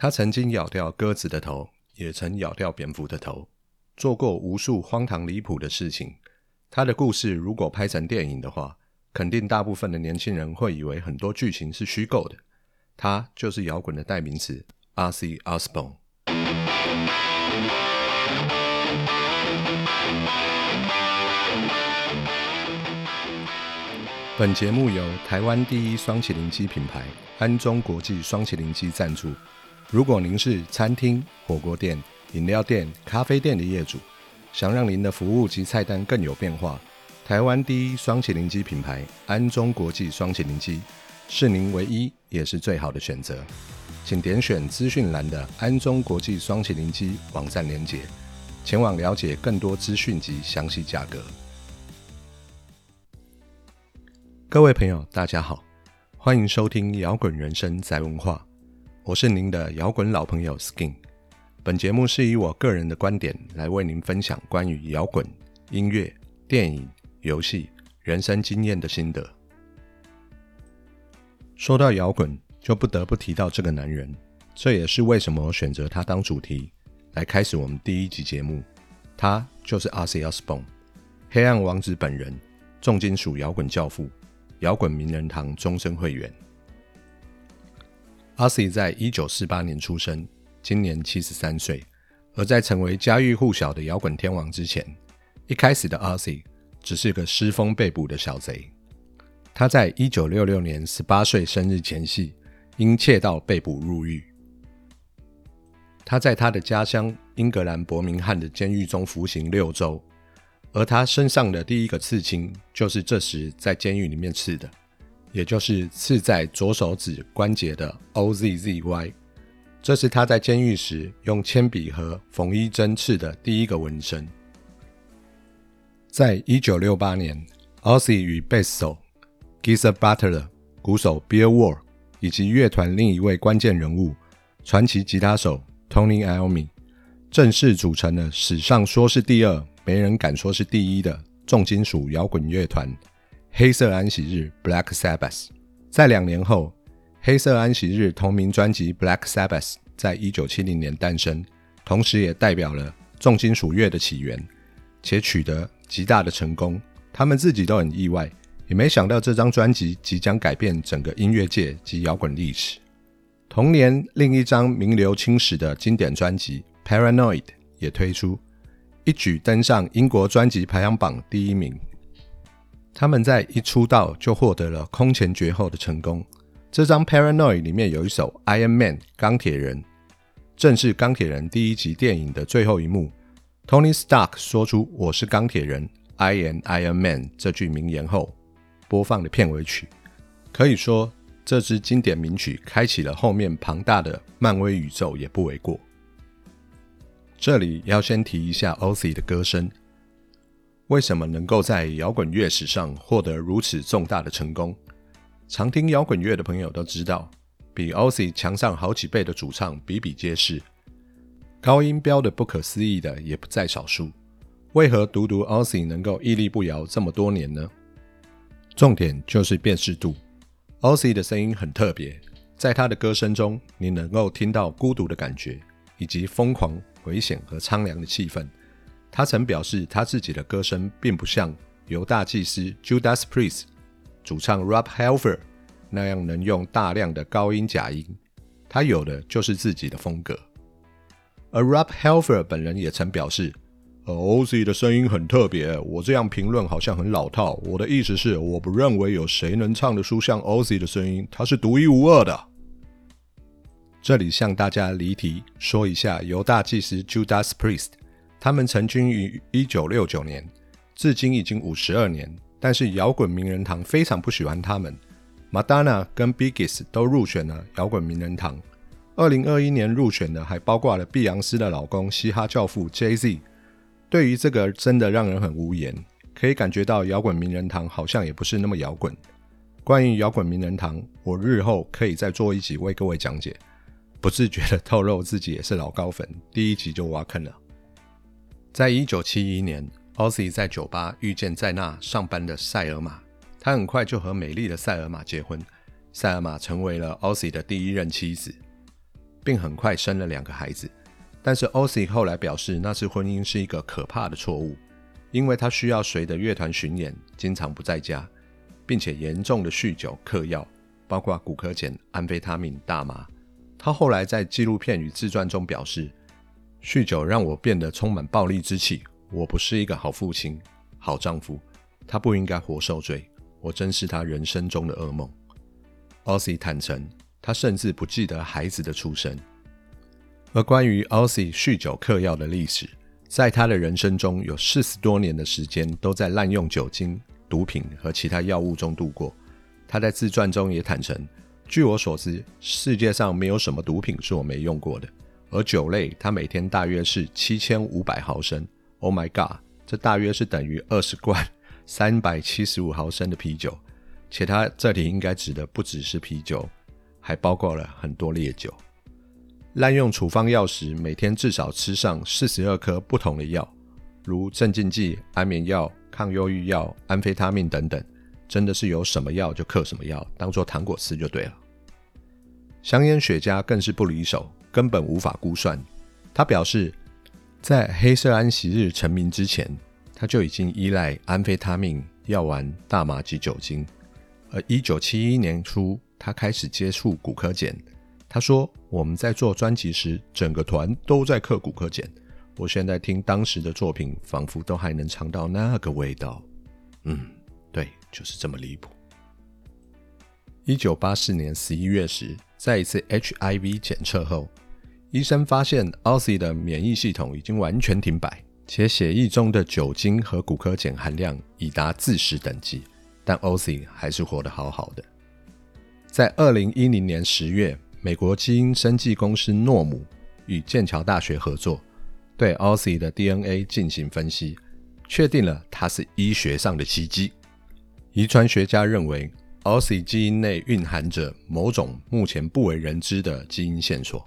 他曾经咬掉鸽子的头，也曾咬掉蝙蝠的头，做过无数荒唐离谱的事情。他的故事如果拍成电影的话，肯定大部分的年轻人会以为很多剧情是虚构的。他就是摇滚的代名词，R.C. Osborne。本节目由台湾第一双麒麟机品牌安中国际双麒麟机赞助。如果您是餐厅、火锅店、饮料店、咖啡店的业主，想让您的服务及菜单更有变化，台湾第一双麒麟机品牌安中国际双麒麟机是您唯一也是最好的选择。请点选资讯栏的安中国际双麒麟机网站连结，前往了解更多资讯及详细价格。各位朋友，大家好，欢迎收听摇滚人生在文化，我是您的摇滚老朋友 Skin。本节目是以我个人的观点来为您分享关于摇滚、音乐、电影、游戏、人生经验的心得。说到摇滚，就不得不提到这个男人，这也是为什么我选择他当主题来开始我们第一集节目。他就是 rcsbo 黑暗王子本人，重金属摇滚教父。摇滚名人堂终身会员。阿 C 在一九四八年出生，今年七十三岁。而在成为家喻户晓的摇滚天王之前，一开始的阿 C 只是个失风被捕的小贼。他在一九六六年十八岁生日前夕，因窃盗被捕入狱。他在他的家乡英格兰伯明翰的监狱中服刑六周。而他身上的第一个刺青，就是这时在监狱里面刺的，也就是刺在左手指关节的 OZZY。这是他在监狱时用铅笔和缝衣针刺的第一个纹身。在一九六八年，Ozzy 与贝斯手 g i z a Butler、鼓手 Bill Ward 以及乐团另一位关键人物传奇吉他手 Tony Iommi 正式组成了史上说是第二。没人敢说是第一的重金属摇滚乐团——黑色安息日 （Black Sabbath）。在两年后，黑色安息日同名专辑《Black Sabbath》在一九七零年诞生，同时也代表了重金属乐的起源，且取得极大的成功。他们自己都很意外，也没想到这张专辑即将改变整个音乐界及摇滚历史。同年，另一张名留青史的经典专辑《Paranoid》也推出。一举登上英国专辑排行榜第一名。他们在一出道就获得了空前绝后的成功。这张《Paranoid》里面有一首《Iron Man》钢铁人，正是钢铁人第一集电影的最后一幕。Tony Stark 说出“我是钢铁人，I am Iron Man” 这句名言后，播放的片尾曲，可以说这支经典名曲开启了后面庞大的漫威宇宙，也不为过。这里要先提一下 Ozzy 的歌声，为什么能够在摇滚乐史上获得如此重大的成功？常听摇滚乐的朋友都知道，比 Ozzy 强上好几倍的主唱比比皆是，高音飙的不可思议的也不在少数。为何独独 Ozzy 能够屹立不摇这么多年呢？重点就是辨识度。Ozzy 的声音很特别，在他的歌声中，你能够听到孤独的感觉，以及疯狂。危险和苍凉的气氛。他曾表示，他自己的歌声并不像犹大祭司 Judas Priest 主唱 Rob Halford 那样能用大量的高音假音，他有的就是自己的风格。而 Rob Halford 本人也曾表示，Ozzy 的声音很特别。我这样评论好像很老套，我的意思是，我不认为有谁能唱得出像 Ozzy 的声音，他是独一无二的。这里向大家离题说一下，犹大祭司 Judas Priest，他们成军于一九六九年，至今已经五十二年。但是摇滚名人堂非常不喜欢他们，Madonna 跟 Biggs 都入选了摇滚名人堂。二零二一年入选的还包括了碧昂斯的老公嘻哈教父 Jay Z。对于这个真的让人很无言，可以感觉到摇滚名人堂好像也不是那么摇滚。关于摇滚名人堂，我日后可以再做一集为各位讲解。不自觉的透露自己也是老高粉，第一集就挖坑了。在一九七一年，Ozzy 在酒吧遇见在那上班的塞尔玛，他很快就和美丽的塞尔玛结婚，塞尔玛成为了 Ozzy 的第一任妻子。并很快生了两个孩子。但是 Ozzy 后来表示，那次婚姻是一个可怕的错误，因为他需要随着乐团巡演，经常不在家，并且严重的酗酒、嗑药，包括骨科碱、安非他命、大麻。他后来在纪录片与自传中表示，酗酒让我变得充满暴力之气，我不是一个好父亲、好丈夫，他不应该活受罪，我真是他人生中的噩梦。Ozzy 坦诚，他甚至不记得孩子的出生。而关于 Ozzy 酗酒嗑药的历史，在他的人生中有四十多年的时间都在滥用酒精、毒品和其他药物中度过。他在自传中也坦诚：“据我所知，世界上没有什么毒品是我没用过的。而酒类，它每天大约是七千五百毫升。Oh my god，这大约是等于二十罐三百七十五毫升的啤酒。且它这里应该指的不只是啤酒，还包括了很多烈酒。”滥用处方药时，每天至少吃上四十二颗不同的药，如镇静剂、安眠药、抗忧郁药、安非他命等等。真的是有什么药就嗑什么药，当做糖果吃就对了。香烟雪茄更是不离手，根本无法估算。他表示，在黑色安息日成名之前，他就已经依赖安非他命、药丸、大麻及酒精。而一九七一年初，他开始接触骨科碱。他说：“我们在做专辑时，整个团都在嗑骨科碱。我现在听当时的作品，仿佛都还能尝到那个味道。嗯，对，就是这么离谱。”一九八四年十一月时，在一次 HIV 检测后，医生发现 Ozzy 的免疫系统已经完全停摆，且血液中的酒精和骨科碱含量已达自食等级，但 Ozzy 还是活得好好的。在二零一零年十月。美国基因生技公司诺姆与剑桥大学合作，对 Ozzy 的 DNA 进行分析，确定了它是医学上的奇迹。遗传学家认为，Ozzy 基因内蕴含着某种目前不为人知的基因线索，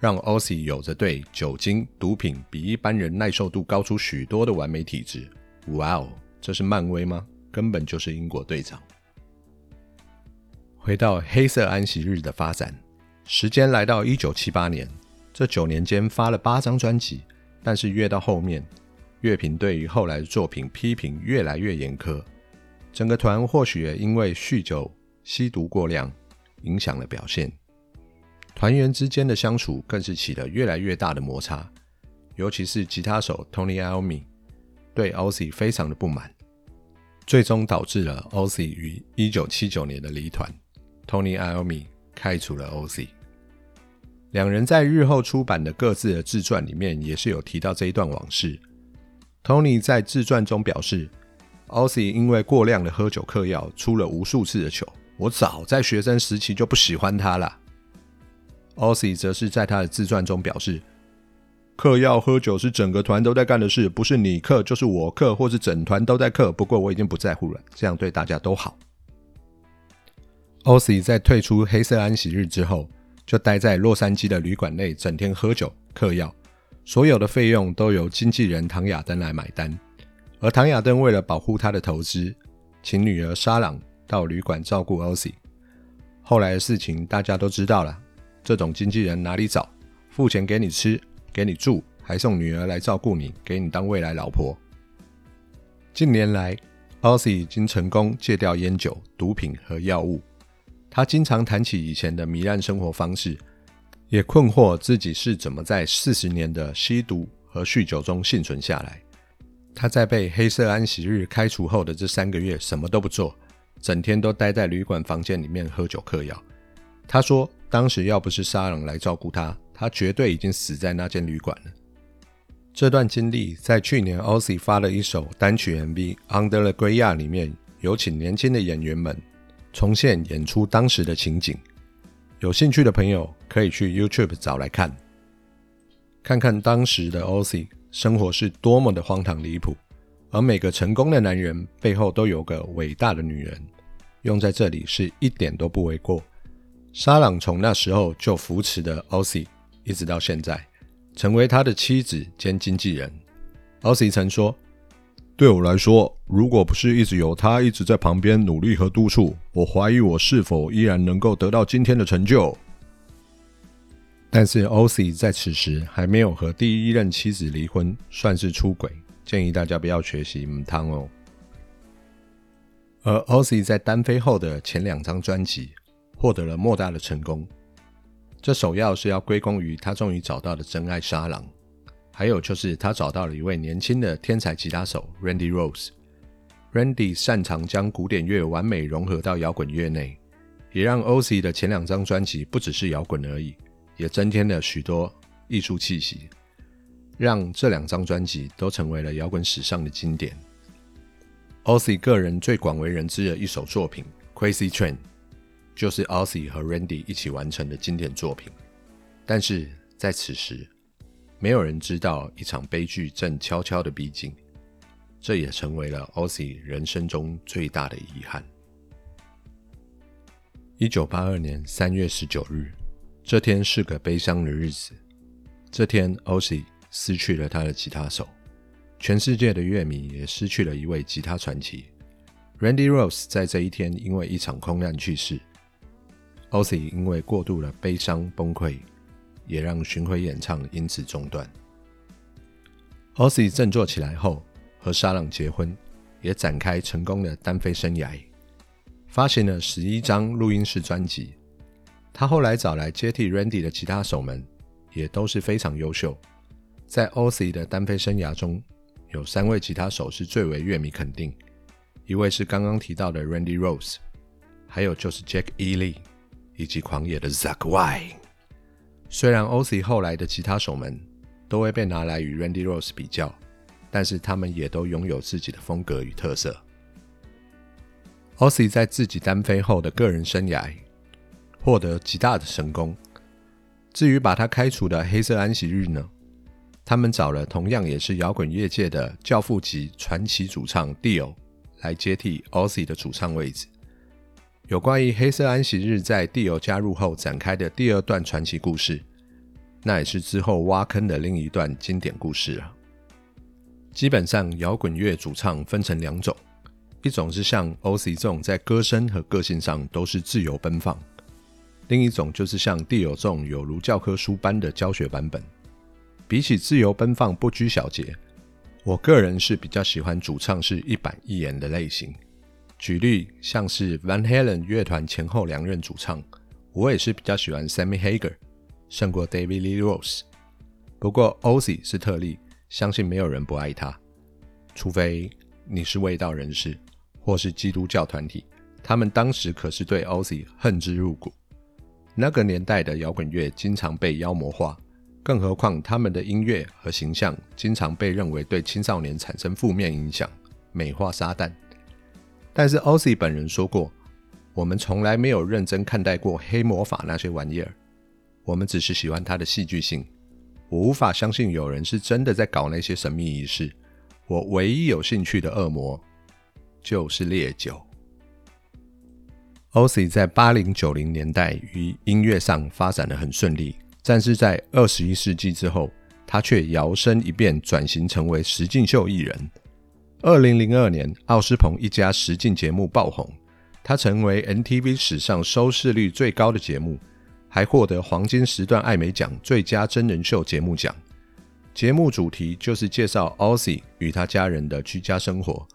让 Ozzy 有着对酒精、毒品比一般人耐受度高出许多的完美体质。哇哦，这是漫威吗？根本就是英国队长。回到黑色安息日的发展。时间来到一九七八年，这九年间发了八张专辑，但是越到后面，乐评对于后来的作品批评越来越严苛。整个团或许也因为酗酒、吸毒过量，影响了表现。团员之间的相处更是起了越来越大的摩擦，尤其是吉他手 Tony Iommi 对 Ozzy 非常的不满，最终导致了 Ozzy 于一九七九年的离团。Tony Iommi 开除了 Ozzy。两人在日后出版的各自的自传里面，也是有提到这一段往事。Tony 在自传中表示，Ozzy 因为过量的喝酒嗑药，出了无数次的糗。我早在学生时期就不喜欢他了。Ozzy 则是在他的自传中表示，嗑药喝酒是整个团都在干的事，不是你嗑就是我嗑，或是整团都在嗑。不过我已经不在乎了，这样对大家都好。Ozzy 在退出黑色安息日之后。就待在洛杉矶的旅馆内，整天喝酒、嗑药，所有的费用都由经纪人唐亚登来买单。而唐亚登为了保护他的投资，请女儿莎朗到旅馆照顾 Ozzy。后来的事情大家都知道了，这种经纪人哪里找？付钱给你吃，给你住，还送女儿来照顾你，给你当未来老婆。近年来，Ozzy 已经成功戒掉烟酒、毒品和药物。他经常谈起以前的糜烂生活方式，也困惑自己是怎么在四十年的吸毒和酗酒中幸存下来。他在被黑色安息日开除后的这三个月，什么都不做，整天都待在旅馆房间里面喝酒嗑药。他说，当时要不是沙朗来照顾他，他绝对已经死在那间旅馆了。这段经历在去年 Ozzy 发了一首单曲 MV《Under the Grey Yard》里面，有请年轻的演员们。重现演出当时的情景，有兴趣的朋友可以去 YouTube 找来看，看看当时的 Ozzy 生活是多么的荒唐离谱。而每个成功的男人背后都有个伟大的女人，用在这里是一点都不为过。沙朗从那时候就扶持的 Ozzy，一直到现在，成为他的妻子兼经纪人。Ozzy 曾说。对我来说，如果不是一直有他一直在旁边努力和督促，我怀疑我是否依然能够得到今天的成就。但是 Ozzy 在此时还没有和第一任妻子离婚，算是出轨，建议大家不要学习母汤哦。而 Ozzy 在单飞后的前两张专辑获得了莫大的成功，这首要是要归功于他终于找到了真爱沙朗，还有就是他找到了一位年轻的天才吉他手 Randy Rose。Randy 擅长将古典乐完美融合到摇滚乐内，也让 Ozzy 的前两张专辑不只是摇滚而已，也增添了许多艺术气息，让这两张专辑都成为了摇滚史上的经典。Ozzy 个人最广为人知的一首作品《Crazy Train》，就是 Ozzy 和 Randy 一起完成的经典作品。但是在此时，没有人知道一场悲剧正悄悄的逼近。这也成为了 Ozzy 人生中最大的遗憾。一九八二年三月十九日，这天是个悲伤的日子。这天，Ozzy 失去了他的吉他手，全世界的乐迷也失去了一位吉他传奇。Randy Rose 在这一天因为一场空难去世。Ozzy 因为过度的悲伤崩溃，也让巡回演唱因此中断。Ozzy 振作起来后。和沙朗结婚，也展开成功的单飞生涯，发行了十一张录音室专辑。他后来找来接替 Randy 的吉他手们，也都是非常优秀。在 Ozzy 的单飞生涯中，有三位吉他手是最为乐迷肯定，一位是刚刚提到的 Randy Rose，还有就是 Jack Ely 以及狂野的 Zack Y。虽然 Ozzy 后来的吉他手们都会被拿来与 Randy Rose 比较。但是他们也都拥有自己的风格与特色。Ozzy 在自己单飞后的个人生涯获得极大的成功。至于把他开除的黑色安息日呢？他们找了同样也是摇滚乐界的教父级传奇主唱 Dio 来接替 Ozzy 的主唱位置。有关于黑色安息日在 Dio 加入后展开的第二段传奇故事，那也是之后挖坑的另一段经典故事啊。基本上，摇滚乐主唱分成两种，一种是像 Ozzy 这种在歌声和个性上都是自由奔放，另一种就是像 Dio 这种有如教科书般的教学版本。比起自由奔放、不拘小节，我个人是比较喜欢主唱是一板一眼的类型。举例像是 Van Halen 乐团前后两任主唱，我也是比较喜欢 Sammy Hagar 胜过 David Lee Roth。不过 Ozzy 是特例。相信没有人不爱他，除非你是卫道人士或是基督教团体，他们当时可是对 Ozzy 恨之入骨。那个年代的摇滚乐经常被妖魔化，更何况他们的音乐和形象经常被认为对青少年产生负面影响，美化撒旦。但是 Ozzy 本人说过：“我们从来没有认真看待过黑魔法那些玩意儿，我们只是喜欢它的戏剧性。”我无法相信有人是真的在搞那些神秘仪式。我唯一有兴趣的恶魔就是烈酒。Ozzy 在八零九零年代于音乐上发展的很顺利，但是在二十一世纪之后，他却摇身一变，转型成为实境秀艺人。二零零二年，奥斯鹏一家实境节目爆红，他成为 NTV 史上收视率最高的节目。还获得黄金时段艾美奖最佳真人秀节目奖。节目主题就是介绍 Ozzy 与他家人的居家生活，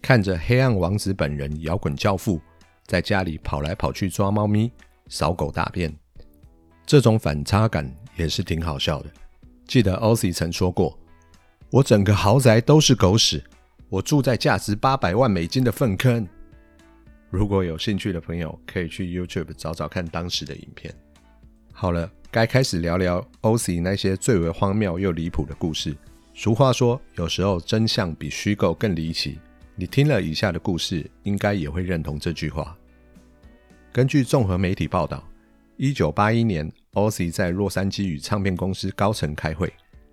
看着黑暗王子本人摇滚教父在家里跑来跑去抓猫咪、扫狗大便，这种反差感也是挺好笑的。记得 Ozzy 曾说过：“我整个豪宅都是狗屎，我住在价值八百万美金的粪坑。”如果有兴趣的朋友，可以去 YouTube 找找看当时的影片。好了，该开始聊聊 Ozzy 那些最为荒谬又离谱的故事。俗话说，有时候真相比虚构更离奇。你听了以下的故事，应该也会认同这句话。根据综合媒体报道，一九八一年，Ozzy 在洛杉矶与唱片公司高层开会，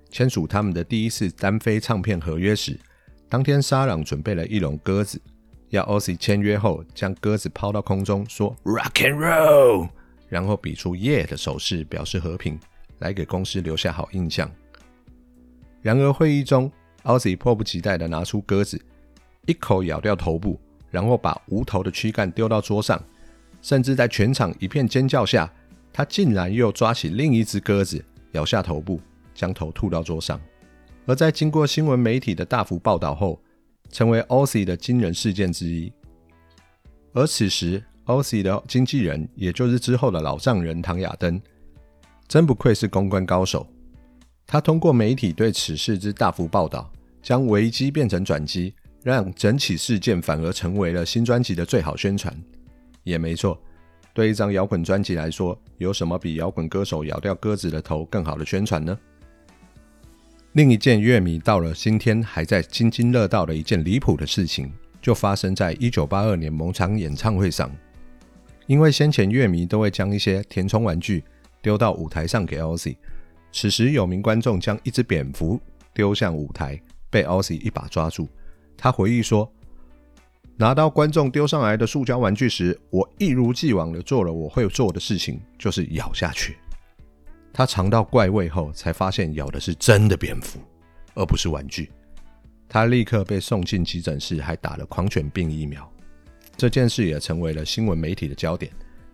签署他们的第一次单飞唱片合约时，当天沙朗准备了一笼鸽子。要 Ozzy 签约后，将鸽子抛到空中，说 “Rock and Roll”，然后比出 “Yeah” 的手势，表示和平，来给公司留下好印象。然而会议中，Ozzy 迫不及待地拿出鸽子，一口咬掉头部，然后把无头的躯干丢到桌上，甚至在全场一片尖叫下，他竟然又抓起另一只鸽子，咬下头部，将头吐到桌上。而在经过新闻媒体的大幅报道后，成为 Ozzy 的惊人事件之一。而此时，Ozzy 的经纪人，也就是之后的老丈人唐亚登，真不愧是公关高手。他通过媒体对此事之大幅报道，将危机变成转机，让整起事件反而成为了新专辑的最好宣传。也没错，对一张摇滚专辑来说，有什么比摇滚歌手咬掉鸽子的头更好的宣传呢？另一件乐迷到了今天还在津津乐道的一件离谱的事情，就发生在一九八二年某场演唱会上。因为先前乐迷都会将一些填充玩具丢到舞台上给 Ozzy，此时有名观众将一只蝙蝠丢向舞台，被 Ozzy 一把抓住。他回忆说：“拿到观众丢上来的塑胶玩具时，我一如既往的做了我会做的事情，就是咬下去。”他尝到怪味后，才发现咬的是真的蝙蝠，而不是玩具。他立刻被送进急诊室，还打了狂犬病疫苗。这件事也成为了新闻媒体的焦点。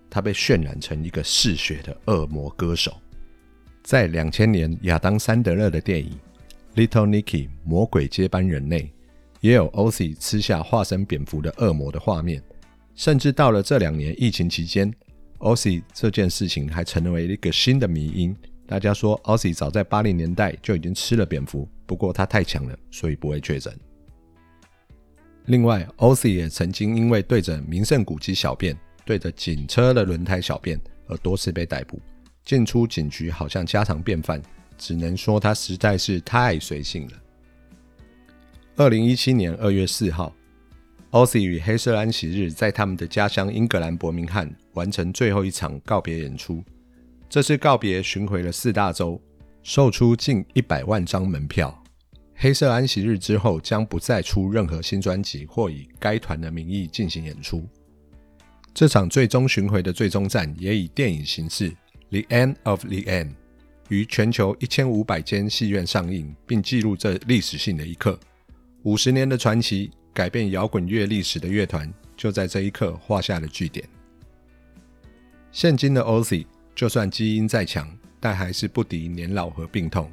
他被渲染成一个嗜血的恶魔歌手。在两千年亚当·桑德勒的电影《Little Nicky：魔鬼接班人》内，也有 Ozzy 吃下化身蝙蝠的恶魔的画面。甚至到了这两年疫情期间。Ozzy 这件事情还成为一个新的迷因。大家说，Ozzy 早在八零年代就已经吃了蝙蝠，不过他太强了，所以不会确诊。另外，Ozzy 也曾经因为对着名胜古迹小便、对着警车的轮胎小便而多次被逮捕，进出警局好像家常便饭。只能说他实在是太随性了。二零一七年二月四号。Ozzy 与黑色安息日在他们的家乡英格兰伯明翰完成最后一场告别演出。这次告别巡回了四大洲，售出近一百万张门票。黑色安息日之后将不再出任何新专辑，或以该团的名义进行演出。这场最终巡回的最终站也以电影形式《The End of the End》于全球一千五百间戏院上映，并记录这历史性的一刻。五十年的传奇。改变摇滚乐历史的乐团，就在这一刻画下了句点。现今的 Ozzy，就算基因再强，但还是不敌年老和病痛。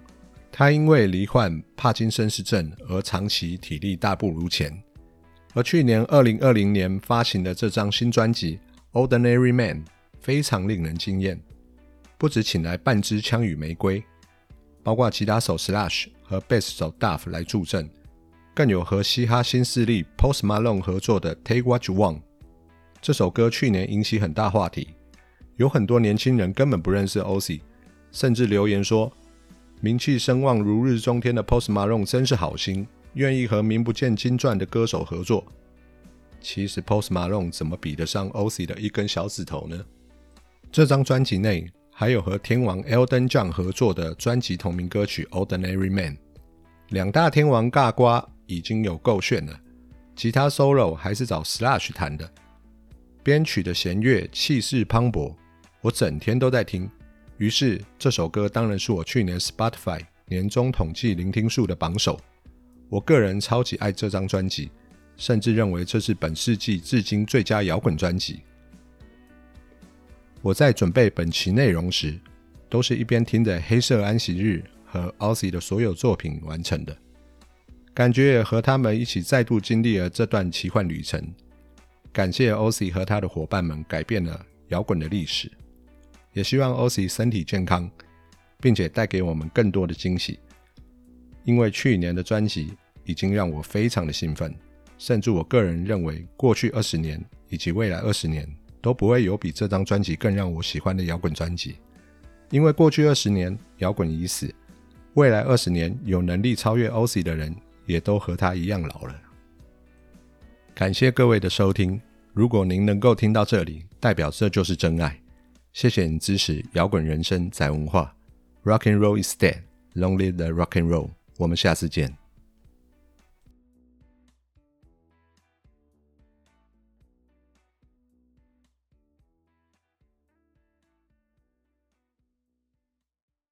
他因为罹患帕金森氏症而长期体力大不如前。而去年二零二零年发行的这张新专辑《Ordinary Man》非常令人惊艳，不止请来半支枪与玫瑰，包括吉他手 Slash 和贝斯手 Duff 来助阵。更有和嘻哈新势力 Post Malone 合作的《Take What You Want》这首歌，去年引起很大话题，有很多年轻人根本不认识 Ozzy，甚至留言说，名气声望如日中天的 Post Malone 真是好心，愿意和名不见经传的歌手合作。其实 Post Malone 怎么比得上 Ozzy 的一根小指头呢？这张专辑内还有和天王 Elton John 合作的专辑同名歌曲《Ordinary Man》，两大天王尬瓜。已经有够炫了，吉他 solo 还是找 Slash 弹的，编曲的弦乐气势磅礴，我整天都在听。于是这首歌当然是我去年 Spotify 年终统计聆听数的榜首。我个人超级爱这张专辑，甚至认为这是本世纪至今最佳摇滚专辑。我在准备本期内容时，都是一边听着《黑色安息日》和 Ozzy 的所有作品完成的。感觉也和他们一起再度经历了这段奇幻旅程。感谢 Ozzy 和他的伙伴们改变了摇滚的历史，也希望 Ozzy 身体健康，并且带给我们更多的惊喜。因为去年的专辑已经让我非常的兴奋，甚至我个人认为，过去二十年以及未来二十年都不会有比这张专辑更让我喜欢的摇滚专辑。因为过去二十年摇滚已死，未来二十年有能力超越 Ozzy 的人。也都和他一样老了。感谢各位的收听，如果您能够听到这里，代表这就是真爱。谢谢你支持摇滚人生在文化。Rock and roll is dead, lonely the rock and roll。我们下次见。